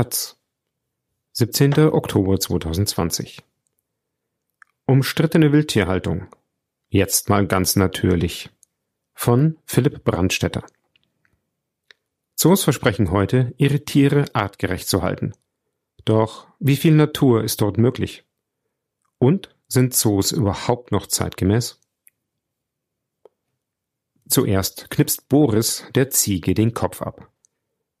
Taz, 17. Oktober 2020. Umstrittene Wildtierhaltung. Jetzt mal ganz natürlich. Von Philipp Brandstetter. Zoos versprechen heute, ihre Tiere artgerecht zu halten. Doch wie viel Natur ist dort möglich? Und sind Zoos überhaupt noch zeitgemäß? Zuerst knipst Boris der Ziege den Kopf ab.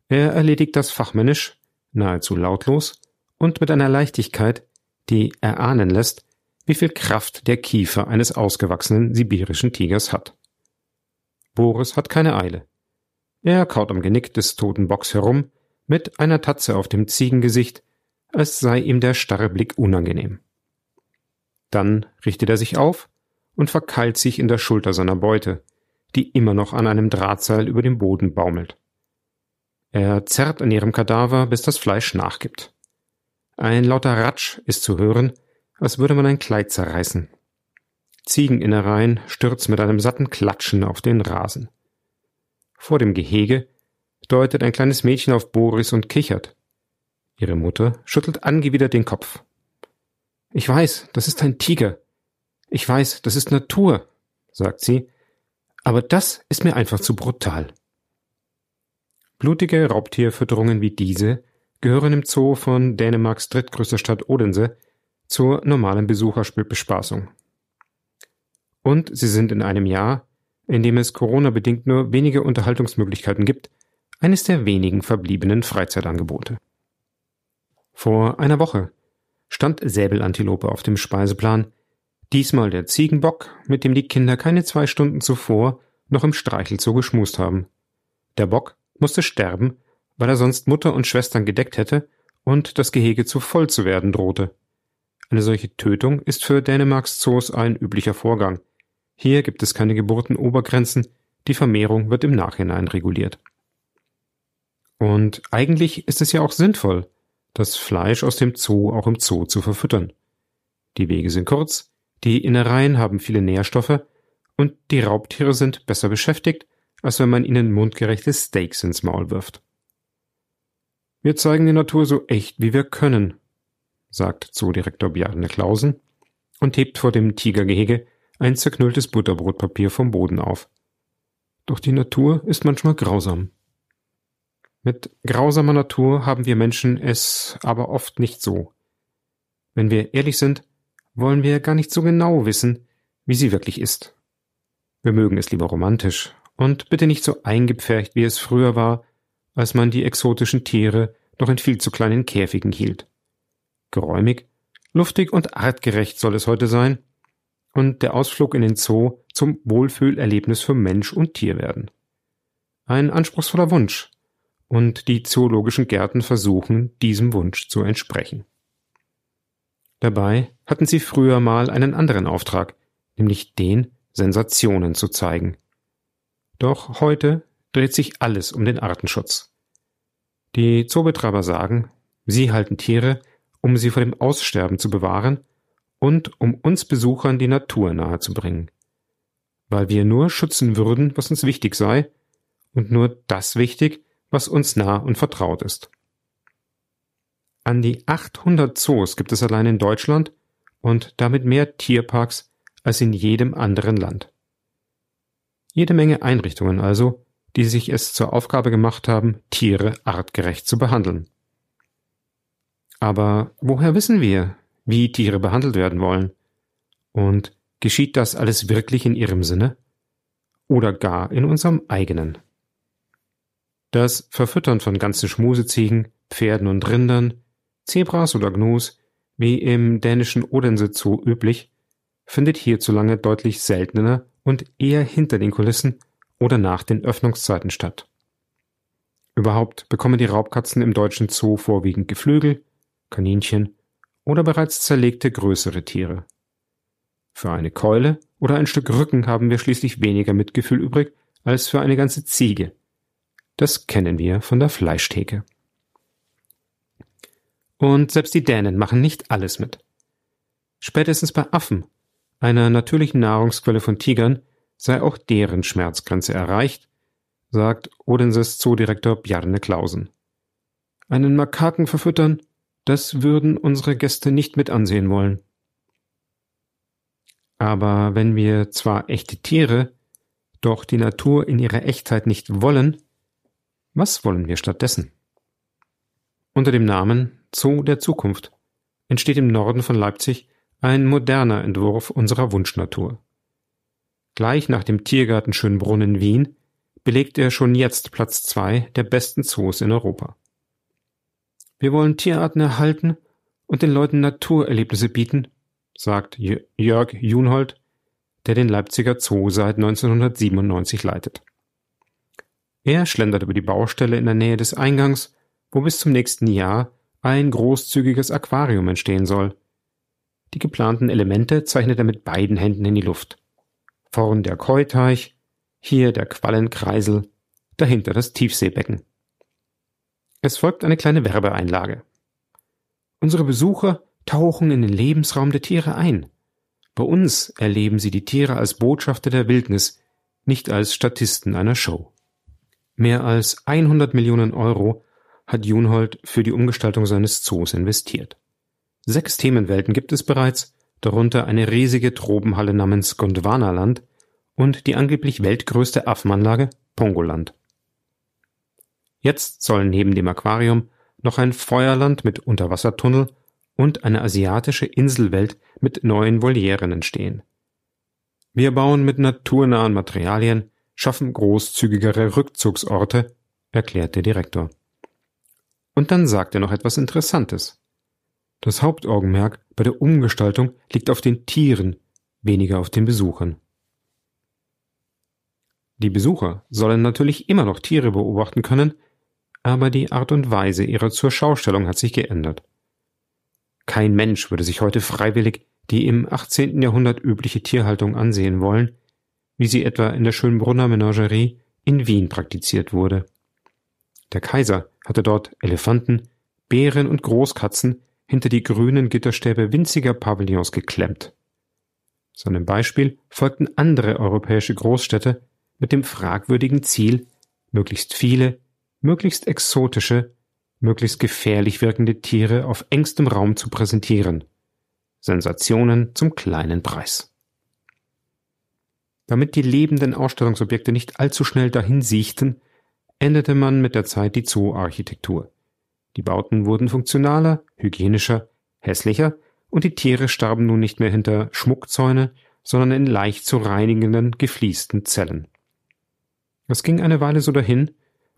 Er erledigt das fachmännisch, nahezu lautlos und mit einer Leichtigkeit, die erahnen lässt, wie viel Kraft der Kiefer eines ausgewachsenen sibirischen Tigers hat. Boris hat keine Eile. Er kaut am Genick des toten Bocks herum, mit einer Tatze auf dem Ziegengesicht, als sei ihm der starre Blick unangenehm. Dann richtet er sich auf und verkeilt sich in der Schulter seiner Beute, die immer noch an einem Drahtseil über dem Boden baumelt. Er zerrt an ihrem Kadaver, bis das Fleisch nachgibt. Ein lauter Ratsch ist zu hören, als würde man ein Kleid zerreißen. Ziegeninnereien stürzen mit einem satten Klatschen auf den Rasen. Vor dem Gehege deutet ein kleines Mädchen auf Boris und kichert. Ihre Mutter schüttelt angewidert den Kopf. Ich weiß, das ist ein Tiger. Ich weiß, das ist Natur, sagt sie, aber das ist mir einfach zu brutal. Blutige Raubtierfütterungen wie diese gehören im Zoo von Dänemarks drittgrößter Stadt Odense zur normalen Besuchersbespaßung. Und sie sind in einem Jahr, in dem es Corona-bedingt nur wenige Unterhaltungsmöglichkeiten gibt, eines der wenigen verbliebenen Freizeitangebote. Vor einer Woche stand Säbelantilope auf dem Speiseplan, diesmal der Ziegenbock, mit dem die Kinder keine zwei Stunden zuvor noch im Streichelzoo geschmust haben. Der Bock musste sterben, weil er sonst Mutter und Schwestern gedeckt hätte und das Gehege zu voll zu werden drohte. Eine solche Tötung ist für Dänemarks Zoos ein üblicher Vorgang. Hier gibt es keine Geburtenobergrenzen, die Vermehrung wird im Nachhinein reguliert. Und eigentlich ist es ja auch sinnvoll, das Fleisch aus dem Zoo auch im Zoo zu verfüttern. Die Wege sind kurz, die Innereien haben viele Nährstoffe und die Raubtiere sind besser beschäftigt, als wenn man ihnen mundgerechte Steaks ins Maul wirft. Wir zeigen die Natur so echt, wie wir können, sagt Zoodirektor Bjarne Klausen und hebt vor dem Tigergehege ein zerknülltes Butterbrotpapier vom Boden auf. Doch die Natur ist manchmal grausam. Mit grausamer Natur haben wir Menschen es aber oft nicht so. Wenn wir ehrlich sind, wollen wir gar nicht so genau wissen, wie sie wirklich ist. Wir mögen es lieber romantisch und bitte nicht so eingepfercht, wie es früher war, als man die exotischen Tiere noch in viel zu kleinen Käfigen hielt. Geräumig, luftig und artgerecht soll es heute sein und der Ausflug in den Zoo zum Wohlfühlerlebnis für Mensch und Tier werden. Ein anspruchsvoller Wunsch, und die zoologischen Gärten versuchen, diesem Wunsch zu entsprechen. Dabei hatten sie früher mal einen anderen Auftrag, nämlich den, Sensationen zu zeigen. Doch heute dreht sich alles um den Artenschutz. Die Zoobetreiber sagen, sie halten Tiere, um sie vor dem Aussterben zu bewahren und um uns Besuchern die Natur nahezubringen. Weil wir nur schützen würden, was uns wichtig sei, und nur das wichtig, was uns nah und vertraut ist. An die 800 Zoos gibt es allein in Deutschland und damit mehr Tierparks als in jedem anderen Land. Jede Menge Einrichtungen also, die sich es zur Aufgabe gemacht haben, Tiere artgerecht zu behandeln. Aber woher wissen wir, wie Tiere behandelt werden wollen? Und geschieht das alles wirklich in ihrem Sinne? Oder gar in unserem eigenen? Das Verfüttern von ganzen Schmuseziegen, Pferden und Rindern, Zebras oder Gnus, wie im dänischen Odense Zoo üblich, findet hierzulande deutlich seltener und eher hinter den Kulissen oder nach den Öffnungszeiten statt. Überhaupt bekommen die Raubkatzen im deutschen Zoo vorwiegend Geflügel, Kaninchen oder bereits zerlegte größere Tiere. Für eine Keule oder ein Stück Rücken haben wir schließlich weniger Mitgefühl übrig als für eine ganze Ziege. Das kennen wir von der Fleischtheke. Und selbst die Dänen machen nicht alles mit. Spätestens bei Affen, einer natürlichen Nahrungsquelle von Tigern, sei auch deren Schmerzgrenze erreicht, sagt Odenses Zoodirektor Bjarne Klausen. einen Makaken verfüttern, das würden unsere Gäste nicht mit ansehen wollen. Aber wenn wir zwar echte Tiere, doch die Natur in ihrer Echtheit nicht wollen, was wollen wir stattdessen? Unter dem Namen Zoo der Zukunft entsteht im Norden von Leipzig ein moderner Entwurf unserer Wunschnatur. Gleich nach dem Tiergarten Schönbrunn in Wien belegt er schon jetzt Platz zwei der besten Zoos in Europa. Wir wollen Tierarten erhalten und den Leuten Naturerlebnisse bieten, sagt Jörg Junhold, der den Leipziger Zoo seit 1997 leitet. Er schlendert über die Baustelle in der Nähe des Eingangs, wo bis zum nächsten Jahr ein großzügiges Aquarium entstehen soll. Die geplanten Elemente zeichnet er mit beiden Händen in die Luft. Vorn der Keuteich, hier der Quallenkreisel, dahinter das Tiefseebecken. Es folgt eine kleine Werbeeinlage. Unsere Besucher tauchen in den Lebensraum der Tiere ein. Bei uns erleben sie die Tiere als Botschafter der Wildnis, nicht als Statisten einer Show. Mehr als 100 Millionen Euro hat Junhold für die Umgestaltung seines Zoos investiert. Sechs Themenwelten gibt es bereits, darunter eine riesige Tropenhalle namens Gondwanaland und die angeblich weltgrößte Affenanlage Pongoland. Jetzt sollen neben dem Aquarium noch ein Feuerland mit Unterwassertunnel und eine asiatische Inselwelt mit neuen Volieren entstehen. Wir bauen mit naturnahen Materialien, schaffen großzügigere Rückzugsorte, erklärt der Direktor. Und dann sagt er noch etwas Interessantes. Das Hauptaugenmerk bei der Umgestaltung liegt auf den Tieren, weniger auf den Besuchern. Die Besucher sollen natürlich immer noch Tiere beobachten können, aber die Art und Weise ihrer Zurschaustellung hat sich geändert. Kein Mensch würde sich heute freiwillig die im 18. Jahrhundert übliche Tierhaltung ansehen wollen, wie sie etwa in der Schönbrunner Menagerie in Wien praktiziert wurde. Der Kaiser hatte dort Elefanten, Bären und Großkatzen hinter die grünen Gitterstäbe winziger Pavillons geklemmt. Seinem Beispiel folgten andere europäische Großstädte mit dem fragwürdigen Ziel, möglichst viele, möglichst exotische, möglichst gefährlich wirkende Tiere auf engstem Raum zu präsentieren. Sensationen zum kleinen Preis. Damit die lebenden Ausstellungsobjekte nicht allzu schnell dahin siechten, änderte man mit der Zeit die Zoo-Architektur. Die Bauten wurden funktionaler, hygienischer, hässlicher und die Tiere starben nun nicht mehr hinter Schmuckzäune, sondern in leicht zu reinigenden, gefliesten Zellen. Es ging eine Weile so dahin,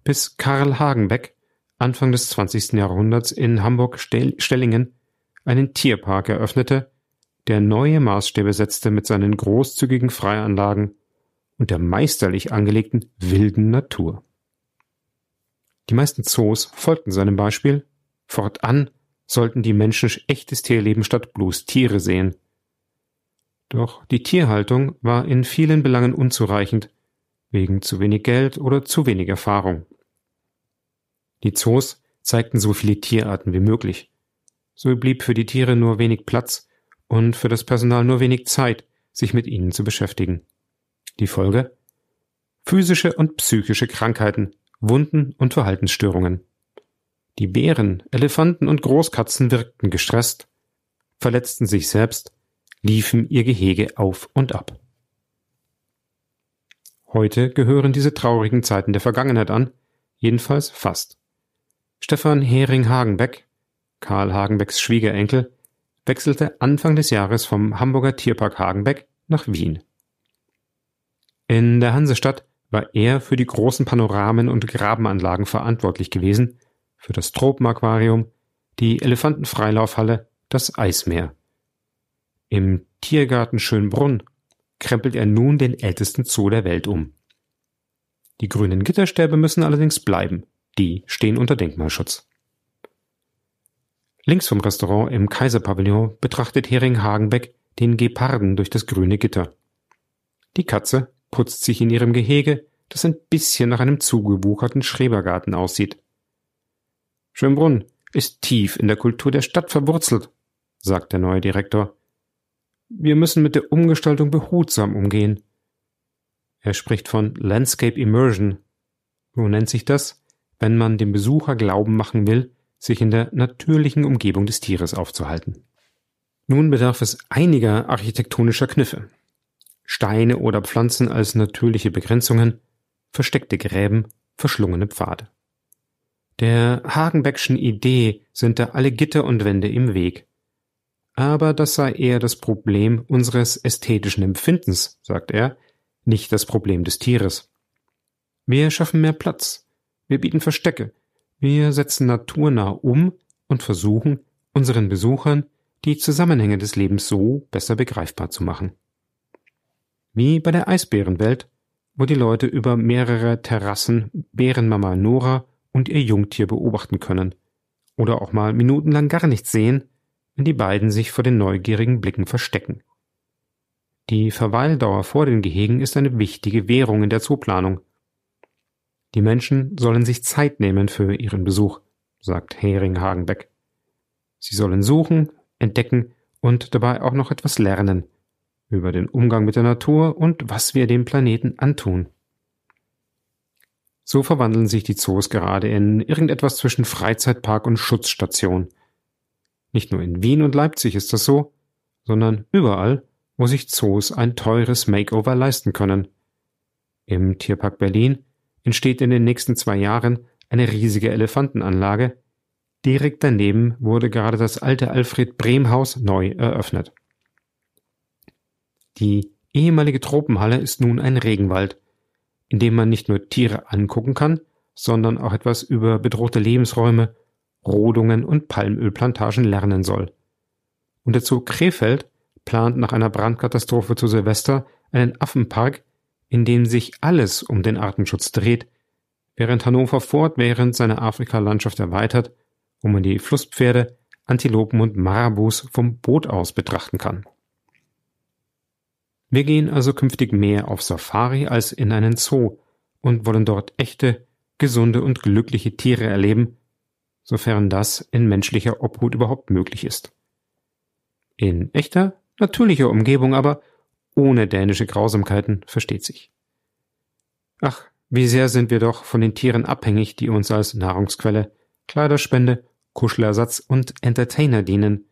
bis Karl Hagenbeck Anfang des 20. Jahrhunderts in Hamburg-Stellingen einen Tierpark eröffnete, der neue Maßstäbe setzte mit seinen großzügigen Freianlagen und der meisterlich angelegten wilden Natur. Die meisten Zoos folgten seinem Beispiel, fortan sollten die Menschen echtes Tierleben statt bloß Tiere sehen. Doch die Tierhaltung war in vielen Belangen unzureichend, wegen zu wenig Geld oder zu wenig Erfahrung. Die Zoos zeigten so viele Tierarten wie möglich. So blieb für die Tiere nur wenig Platz und für das Personal nur wenig Zeit, sich mit ihnen zu beschäftigen. Die Folge? Physische und psychische Krankheiten, Wunden und Verhaltensstörungen. Die Bären, Elefanten und Großkatzen wirkten gestresst, verletzten sich selbst, liefen ihr Gehege auf und ab. Heute gehören diese traurigen Zeiten der Vergangenheit an, jedenfalls fast. Stefan Hering-Hagenbeck, Karl Hagenbecks Schwiegerenkel, wechselte Anfang des Jahres vom Hamburger Tierpark Hagenbeck nach Wien. In der Hansestadt war er für die großen Panoramen und Grabenanlagen verantwortlich gewesen, für das Tropenaquarium, die Elefantenfreilaufhalle, das Eismeer. Im Tiergarten Schönbrunn krempelt er nun den ältesten Zoo der Welt um. Die grünen Gitterstäbe müssen allerdings bleiben. Die stehen unter Denkmalschutz. Links vom Restaurant im Kaiserpavillon betrachtet Hering Hagenbeck den Geparden durch das grüne Gitter. Die Katze putzt sich in ihrem Gehege, das ein bisschen nach einem zugewucherten Schrebergarten aussieht. Schönbrunn ist tief in der Kultur der Stadt verwurzelt, sagt der neue Direktor. Wir müssen mit der Umgestaltung behutsam umgehen. Er spricht von Landscape Immersion. Wo nennt sich das? wenn man dem Besucher glauben machen will, sich in der natürlichen Umgebung des Tieres aufzuhalten. Nun bedarf es einiger architektonischer Kniffe. Steine oder Pflanzen als natürliche Begrenzungen, versteckte Gräben, verschlungene Pfade. Der Hagenbeckschen Idee sind da alle Gitter und Wände im Weg. Aber das sei eher das Problem unseres ästhetischen Empfindens, sagt er, nicht das Problem des Tieres. Wir schaffen mehr Platz, wir bieten Verstecke, wir setzen naturnah um und versuchen, unseren Besuchern die Zusammenhänge des Lebens so besser begreifbar zu machen. Wie bei der Eisbärenwelt, wo die Leute über mehrere Terrassen Bärenmama Nora und ihr Jungtier beobachten können. Oder auch mal minutenlang gar nichts sehen, wenn die beiden sich vor den neugierigen Blicken verstecken. Die Verweildauer vor den Gehegen ist eine wichtige Währung in der Zooplanung. Die Menschen sollen sich Zeit nehmen für ihren Besuch, sagt Hering Hagenbeck. Sie sollen suchen, entdecken und dabei auch noch etwas lernen über den Umgang mit der Natur und was wir dem Planeten antun. So verwandeln sich die Zoos gerade in irgendetwas zwischen Freizeitpark und Schutzstation. Nicht nur in Wien und Leipzig ist das so, sondern überall, wo sich Zoos ein teures Makeover leisten können. Im Tierpark Berlin entsteht in den nächsten zwei Jahren eine riesige Elefantenanlage. Direkt daneben wurde gerade das alte Alfred Brehm Haus neu eröffnet. Die ehemalige Tropenhalle ist nun ein Regenwald, in dem man nicht nur Tiere angucken kann, sondern auch etwas über bedrohte Lebensräume, Rodungen und Palmölplantagen lernen soll. Und der Zoo Krefeld plant nach einer Brandkatastrophe zu Silvester einen Affenpark, in dem sich alles um den Artenschutz dreht, während Hannover fortwährend seine Afrikalandschaft erweitert, wo man die Flusspferde, Antilopen und Marabus vom Boot aus betrachten kann. Wir gehen also künftig mehr auf Safari als in einen Zoo und wollen dort echte, gesunde und glückliche Tiere erleben, sofern das in menschlicher Obhut überhaupt möglich ist. In echter, natürlicher Umgebung aber, ohne dänische Grausamkeiten, versteht sich. Ach, wie sehr sind wir doch von den Tieren abhängig, die uns als Nahrungsquelle, Kleiderspende, Kuschelersatz und Entertainer dienen.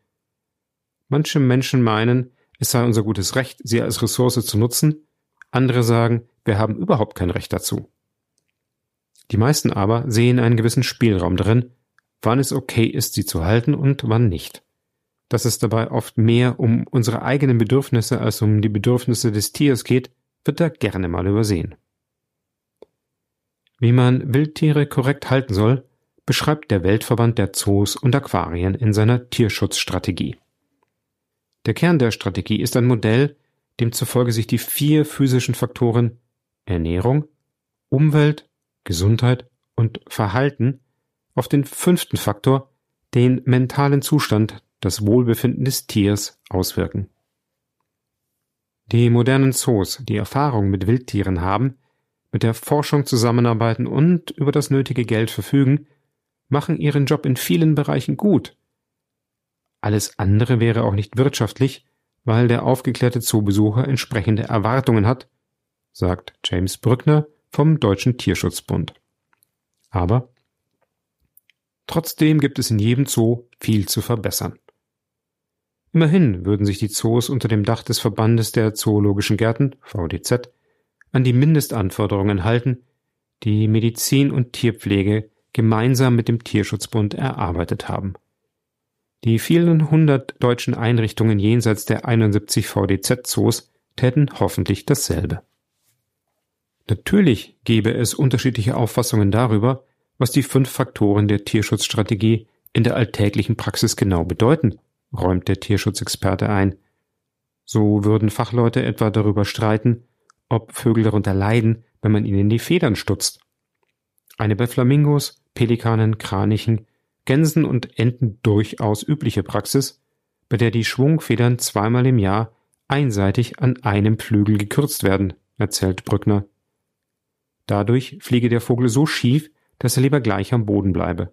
Manche Menschen meinen, es sei unser gutes Recht, sie als Ressource zu nutzen, andere sagen, wir haben überhaupt kein Recht dazu. Die meisten aber sehen einen gewissen Spielraum darin, wann es okay ist, sie zu halten und wann nicht. Dass es dabei oft mehr um unsere eigenen Bedürfnisse als um die Bedürfnisse des Tiers geht, wird da gerne mal übersehen. Wie man Wildtiere korrekt halten soll, beschreibt der Weltverband der Zoos und Aquarien in seiner Tierschutzstrategie. Der Kern der Strategie ist ein Modell, demzufolge sich die vier physischen Faktoren Ernährung, Umwelt, Gesundheit und Verhalten auf den fünften Faktor, den mentalen Zustand, das Wohlbefinden des Tiers auswirken. Die modernen Zoos, die Erfahrung mit Wildtieren haben, mit der Forschung zusammenarbeiten und über das nötige Geld verfügen, machen ihren Job in vielen Bereichen gut alles andere wäre auch nicht wirtschaftlich, weil der aufgeklärte Zoobesucher entsprechende Erwartungen hat, sagt James Brückner vom Deutschen Tierschutzbund. Aber trotzdem gibt es in jedem Zoo viel zu verbessern. Immerhin würden sich die Zoos unter dem Dach des Verbandes der Zoologischen Gärten VDZ an die Mindestanforderungen halten, die Medizin und Tierpflege gemeinsam mit dem Tierschutzbund erarbeitet haben. Die vielen hundert deutschen Einrichtungen jenseits der 71 VDZ-Zoos täten hoffentlich dasselbe. Natürlich gäbe es unterschiedliche Auffassungen darüber, was die fünf Faktoren der Tierschutzstrategie in der alltäglichen Praxis genau bedeuten, räumt der Tierschutzexperte ein. So würden Fachleute etwa darüber streiten, ob Vögel darunter leiden, wenn man ihnen die Federn stutzt. Eine bei Flamingos, Pelikanen, Kranichen, Gänsen und Enten durchaus übliche Praxis, bei der die Schwungfedern zweimal im Jahr einseitig an einem Flügel gekürzt werden, erzählt Brückner. Dadurch fliege der Vogel so schief, dass er lieber gleich am Boden bleibe.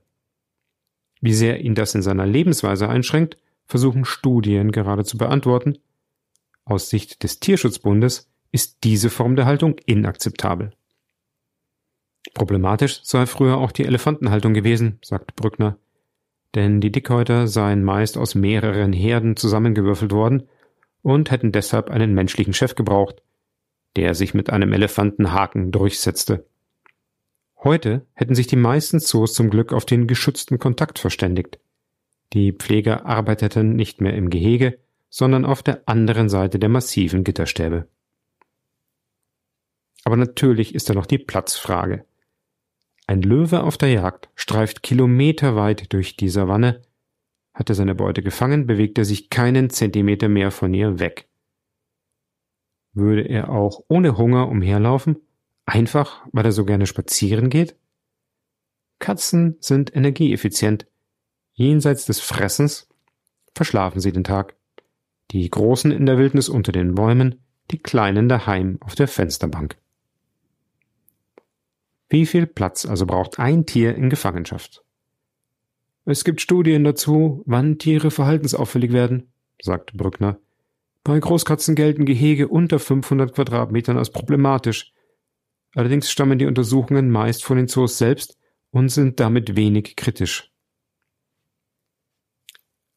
Wie sehr ihn das in seiner Lebensweise einschränkt, versuchen Studien gerade zu beantworten. Aus Sicht des Tierschutzbundes ist diese Form der Haltung inakzeptabel. Problematisch sei früher auch die Elefantenhaltung gewesen, sagt Brückner. Denn die Dickhäuter seien meist aus mehreren Herden zusammengewürfelt worden und hätten deshalb einen menschlichen Chef gebraucht, der sich mit einem Elefantenhaken durchsetzte. Heute hätten sich die meisten Zoos zum Glück auf den geschützten Kontakt verständigt. Die Pfleger arbeiteten nicht mehr im Gehege, sondern auf der anderen Seite der massiven Gitterstäbe. Aber natürlich ist da noch die Platzfrage. Ein Löwe auf der Jagd streift kilometerweit durch die Savanne, hat er seine Beute gefangen, bewegt er sich keinen Zentimeter mehr von ihr weg. Würde er auch ohne Hunger umherlaufen, einfach weil er so gerne spazieren geht? Katzen sind energieeffizient. Jenseits des Fressens verschlafen sie den Tag. Die Großen in der Wildnis unter den Bäumen, die Kleinen daheim auf der Fensterbank. Wie viel Platz also braucht ein Tier in Gefangenschaft? Es gibt Studien dazu, wann Tiere verhaltensauffällig werden, sagt Brückner. Bei Großkatzen gelten Gehege unter 500 Quadratmetern als problematisch. Allerdings stammen die Untersuchungen meist von den Zoos selbst und sind damit wenig kritisch.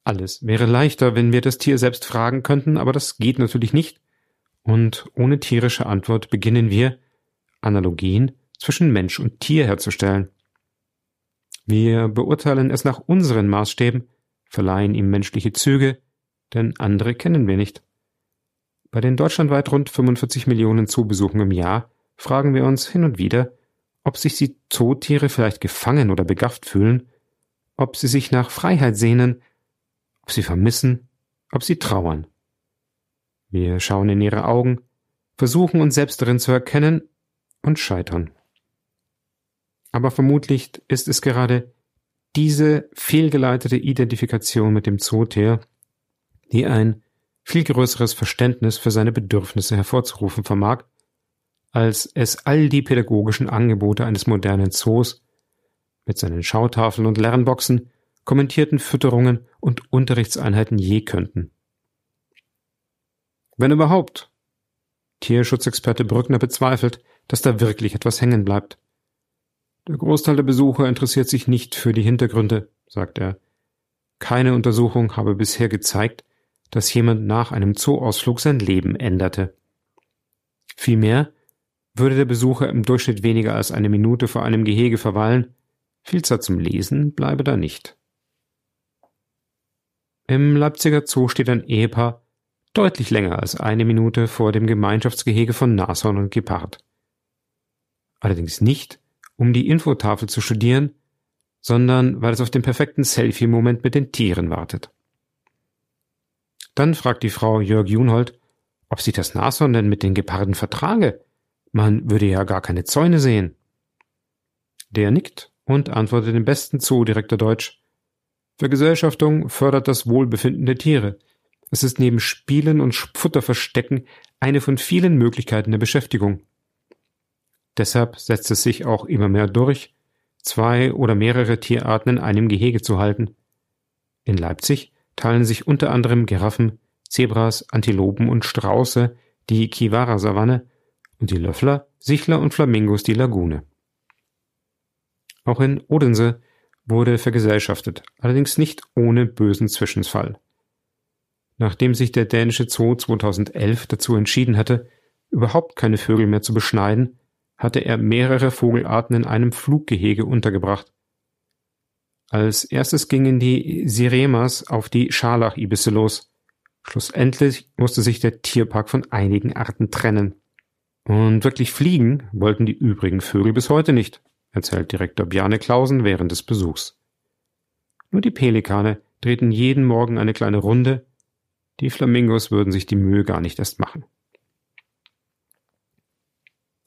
Alles wäre leichter, wenn wir das Tier selbst fragen könnten, aber das geht natürlich nicht. Und ohne tierische Antwort beginnen wir, Analogien zwischen Mensch und Tier herzustellen. Wir beurteilen es nach unseren Maßstäben, verleihen ihm menschliche Züge, denn andere kennen wir nicht. Bei den deutschlandweit rund 45 Millionen Zoobesuchen im Jahr fragen wir uns hin und wieder, ob sich die Zootiere vielleicht gefangen oder begafft fühlen, ob sie sich nach Freiheit sehnen, ob sie vermissen, ob sie trauern. Wir schauen in ihre Augen, versuchen uns selbst darin zu erkennen und scheitern. Aber vermutlich ist es gerade diese fehlgeleitete Identifikation mit dem Zootier, die ein viel größeres Verständnis für seine Bedürfnisse hervorzurufen vermag, als es all die pädagogischen Angebote eines modernen Zoos mit seinen Schautafeln und Lernboxen, kommentierten Fütterungen und Unterrichtseinheiten je könnten. Wenn überhaupt. Tierschutzexperte Brückner bezweifelt, dass da wirklich etwas hängen bleibt. Der Großteil der Besucher interessiert sich nicht für die Hintergründe, sagt er. Keine Untersuchung habe bisher gezeigt, dass jemand nach einem Zooausflug sein Leben änderte. Vielmehr würde der Besucher im Durchschnitt weniger als eine Minute vor einem Gehege verweilen, viel Zeit zum Lesen bleibe da nicht. Im Leipziger Zoo steht ein Ehepaar deutlich länger als eine Minute vor dem Gemeinschaftsgehege von Nashorn und Gepard. Allerdings nicht, um die Infotafel zu studieren, sondern weil es auf den perfekten Selfie-Moment mit den Tieren wartet. Dann fragt die Frau Jörg Junhold, ob sie das Nashorn denn mit den Geparden vertrage. Man würde ja gar keine Zäune sehen. Der nickt und antwortet im besten Zoodirektor Deutsch. Vergesellschaftung fördert das Wohlbefinden der Tiere. Es ist neben Spielen und Futterverstecken eine von vielen Möglichkeiten der Beschäftigung. Deshalb setzt es sich auch immer mehr durch, zwei oder mehrere Tierarten in einem Gehege zu halten. In Leipzig teilen sich unter anderem Giraffen, Zebras, Antilopen und Strauße die Kiwara-Savanne und die Löffler, Sichler und Flamingos die Lagune. Auch in Odense wurde vergesellschaftet, allerdings nicht ohne bösen Zwischenfall. Nachdem sich der dänische Zoo 2011 dazu entschieden hatte, überhaupt keine Vögel mehr zu beschneiden, hatte er mehrere Vogelarten in einem Fluggehege untergebracht. Als erstes gingen die Siremas auf die Scharlachibisse los. Schlussendlich musste sich der Tierpark von einigen Arten trennen. Und wirklich fliegen wollten die übrigen Vögel bis heute nicht, erzählt Direktor Bjarne Klausen während des Besuchs. Nur die Pelikane drehten jeden Morgen eine kleine Runde, die Flamingos würden sich die Mühe gar nicht erst machen.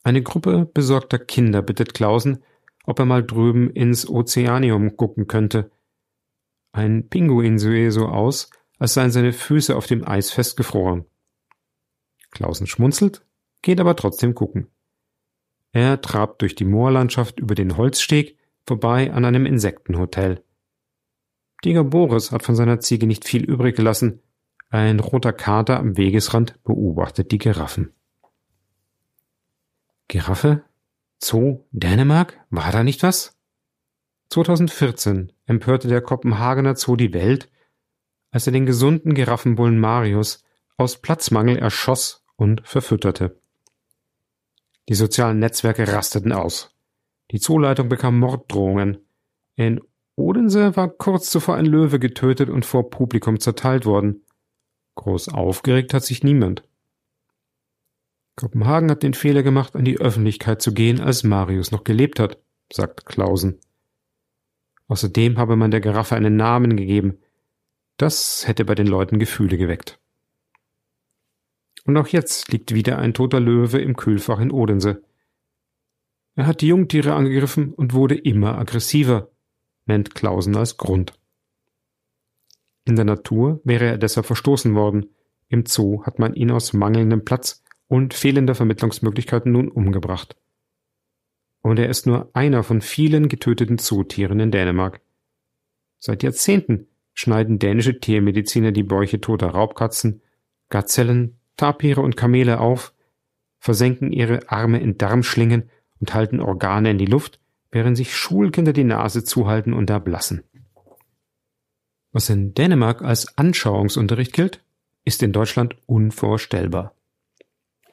Eine Gruppe besorgter Kinder bittet Klausen, ob er mal drüben ins Ozeanium gucken könnte. Ein Pinguin sehe so aus, als seien seine Füße auf dem Eis festgefroren. Klausen schmunzelt, geht aber trotzdem gucken. Er trabt durch die Moorlandschaft über den Holzsteg vorbei an einem Insektenhotel. Tiger Boris hat von seiner Ziege nicht viel übrig gelassen. Ein roter Kater am Wegesrand beobachtet die Giraffen. Giraffe? Zoo? Dänemark? War da nicht was? 2014 empörte der Kopenhagener Zoo die Welt, als er den gesunden Giraffenbullen Marius aus Platzmangel erschoss und verfütterte. Die sozialen Netzwerke rasteten aus. Die Zooleitung bekam Morddrohungen. In Odense war kurz zuvor ein Löwe getötet und vor Publikum zerteilt worden. Groß aufgeregt hat sich niemand. Kopenhagen hat den Fehler gemacht, an die Öffentlichkeit zu gehen, als Marius noch gelebt hat, sagt Clausen. Außerdem habe man der Giraffe einen Namen gegeben. Das hätte bei den Leuten Gefühle geweckt. Und auch jetzt liegt wieder ein toter Löwe im Kühlfach in Odense. Er hat die Jungtiere angegriffen und wurde immer aggressiver, nennt Clausen als Grund. In der Natur wäre er deshalb verstoßen worden. Im Zoo hat man ihn aus mangelndem Platz und fehlender Vermittlungsmöglichkeiten nun umgebracht. Und er ist nur einer von vielen getöteten Zootieren in Dänemark. Seit Jahrzehnten schneiden dänische Tiermediziner die Bäuche toter Raubkatzen, Gazellen, Tapire und Kamele auf, versenken ihre Arme in Darmschlingen und halten Organe in die Luft, während sich Schulkinder die Nase zuhalten und erblassen. Was in Dänemark als Anschauungsunterricht gilt, ist in Deutschland unvorstellbar.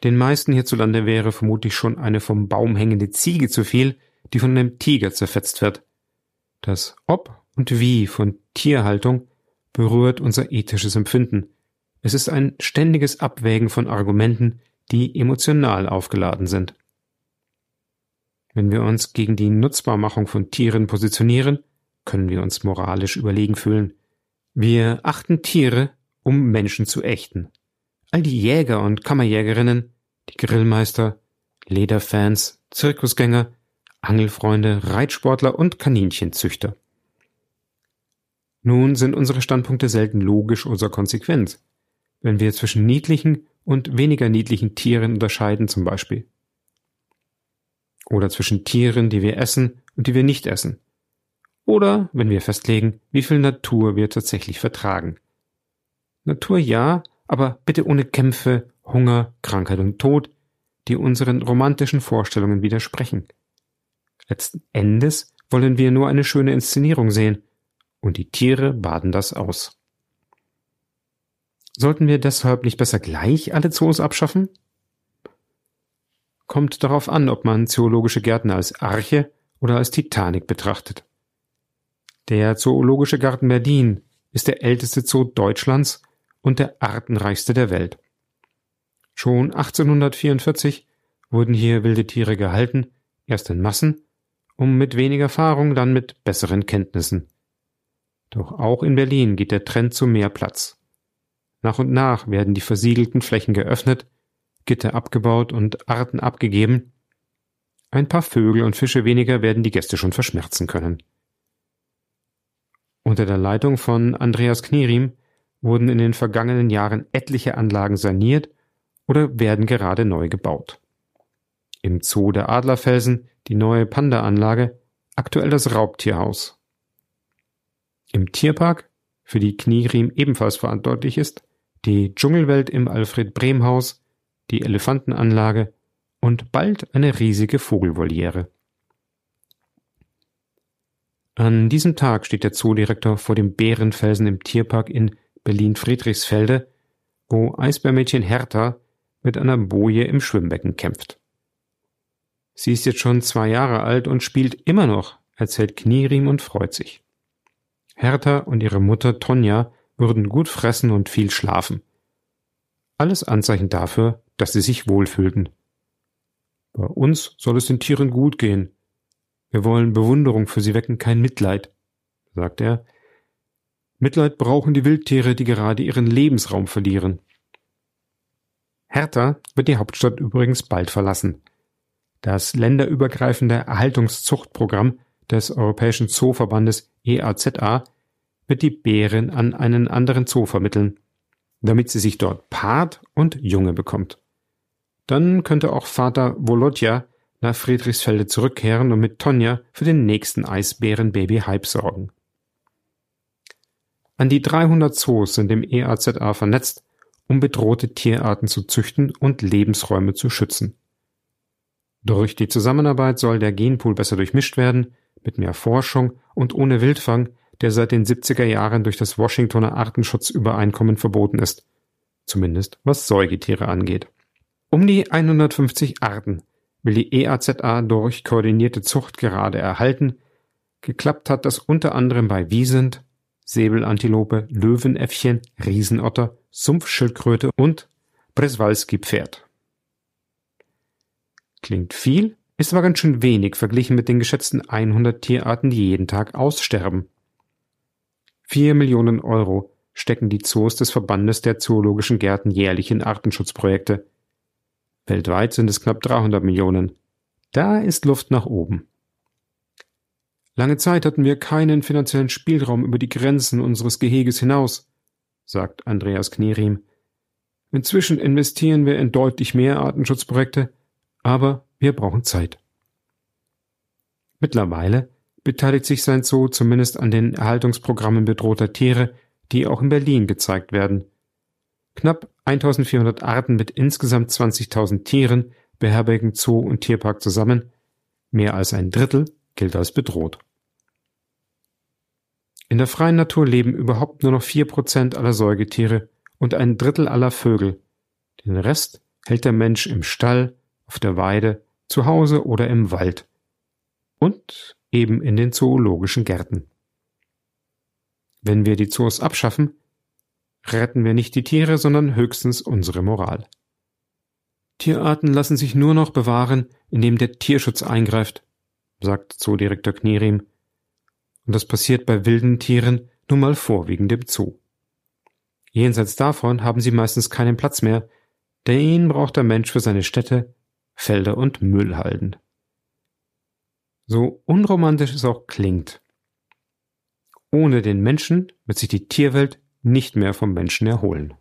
Den meisten hierzulande wäre vermutlich schon eine vom Baum hängende Ziege zu viel, die von einem Tiger zerfetzt wird. Das Ob und Wie von Tierhaltung berührt unser ethisches Empfinden, es ist ein ständiges Abwägen von Argumenten, die emotional aufgeladen sind. Wenn wir uns gegen die Nutzbarmachung von Tieren positionieren, können wir uns moralisch überlegen fühlen. Wir achten Tiere, um Menschen zu ächten. All die Jäger und Kammerjägerinnen, die Grillmeister, Lederfans, Zirkusgänger, Angelfreunde, Reitsportler und Kaninchenzüchter. Nun sind unsere Standpunkte selten logisch oder konsequent wenn wir zwischen niedlichen und weniger niedlichen Tieren unterscheiden zum Beispiel. Oder zwischen Tieren, die wir essen und die wir nicht essen. Oder wenn wir festlegen, wie viel Natur wir tatsächlich vertragen. Natur ja, aber bitte ohne Kämpfe, Hunger, Krankheit und Tod, die unseren romantischen Vorstellungen widersprechen. Letzten Endes wollen wir nur eine schöne Inszenierung sehen, und die Tiere baden das aus. Sollten wir deshalb nicht besser gleich alle Zoos abschaffen? Kommt darauf an, ob man zoologische Gärten als Arche oder als Titanic betrachtet. Der Zoologische Garten Berlin ist der älteste Zoo Deutschlands und der artenreichste der Welt. Schon 1844 wurden hier wilde Tiere gehalten, erst in Massen, um mit weniger Erfahrung, dann mit besseren Kenntnissen. Doch auch in Berlin geht der Trend zu mehr Platz. Nach und nach werden die versiegelten Flächen geöffnet, Gitter abgebaut und Arten abgegeben. Ein paar Vögel und Fische weniger werden die Gäste schon verschmerzen können. Unter der Leitung von Andreas Knierim wurden in den vergangenen Jahren etliche Anlagen saniert oder werden gerade neu gebaut. Im Zoo der Adlerfelsen die neue Panda-Anlage, aktuell das Raubtierhaus. Im Tierpark, für die Knierim ebenfalls verantwortlich ist, die Dschungelwelt im Alfred Brehm Haus, die Elefantenanlage und bald eine riesige Vogelvoliere. An diesem Tag steht der Zoodirektor vor dem Bärenfelsen im Tierpark in Berlin-Friedrichsfelde, wo Eisbärmädchen Hertha mit einer Boje im Schwimmbecken kämpft. Sie ist jetzt schon zwei Jahre alt und spielt immer noch, erzählt Knierim und freut sich. Hertha und ihre Mutter Tonja würden gut fressen und viel schlafen. Alles Anzeichen dafür, dass sie sich wohlfühlten. Bei uns soll es den Tieren gut gehen. Wir wollen Bewunderung für sie wecken, kein Mitleid, sagt er. Mitleid brauchen die Wildtiere, die gerade ihren Lebensraum verlieren. Hertha wird die Hauptstadt übrigens bald verlassen. Das länderübergreifende Erhaltungszuchtprogramm des Europäischen Zooverbandes EAZA wird die Bärin an einen anderen Zoo vermitteln, damit sie sich dort paart und Junge bekommt. Dann könnte auch Vater Volodja nach Friedrichsfelde zurückkehren und mit Tonja für den nächsten Eisbären-Baby-Hype sorgen. An die 300 Zoos sind im EAZA vernetzt, um bedrohte Tierarten zu züchten und Lebensräume zu schützen. Durch die Zusammenarbeit soll der Genpool besser durchmischt werden, mit mehr Forschung und ohne Wildfang, der seit den 70er Jahren durch das Washingtoner Artenschutzübereinkommen verboten ist. Zumindest was Säugetiere angeht. Um die 150 Arten will die EAZA durch koordinierte Zucht gerade erhalten. Geklappt hat das unter anderem bei Wiesent, Säbelantilope, Löwenäffchen, Riesenotter, Sumpfschildkröte und Breswalski-Pferd. Klingt viel, ist aber ganz schön wenig verglichen mit den geschätzten 100 Tierarten, die jeden Tag aussterben. Vier Millionen Euro stecken die Zoos des Verbandes der Zoologischen Gärten jährlich in Artenschutzprojekte. Weltweit sind es knapp 300 Millionen. Da ist Luft nach oben. Lange Zeit hatten wir keinen finanziellen Spielraum über die Grenzen unseres Geheges hinaus, sagt Andreas Knierim. Inzwischen investieren wir in deutlich mehr Artenschutzprojekte, aber wir brauchen Zeit. Mittlerweile beteiligt sich sein Zoo zumindest an den Erhaltungsprogrammen bedrohter Tiere, die auch in Berlin gezeigt werden. Knapp 1400 Arten mit insgesamt 20.000 Tieren beherbergen Zoo und Tierpark zusammen. Mehr als ein Drittel gilt als bedroht. In der freien Natur leben überhaupt nur noch vier Prozent aller Säugetiere und ein Drittel aller Vögel. Den Rest hält der Mensch im Stall, auf der Weide, zu Hause oder im Wald. Und eben in den zoologischen Gärten. Wenn wir die Zoos abschaffen, retten wir nicht die Tiere, sondern höchstens unsere Moral. Tierarten lassen sich nur noch bewahren, indem der Tierschutz eingreift, sagt Zoodirektor Knierim. Und das passiert bei wilden Tieren nun mal vorwiegend im Zoo. Jenseits davon haben sie meistens keinen Platz mehr, den braucht der Mensch für seine Städte, Felder und Müllhalden. So unromantisch es auch klingt. Ohne den Menschen wird sich die Tierwelt nicht mehr vom Menschen erholen.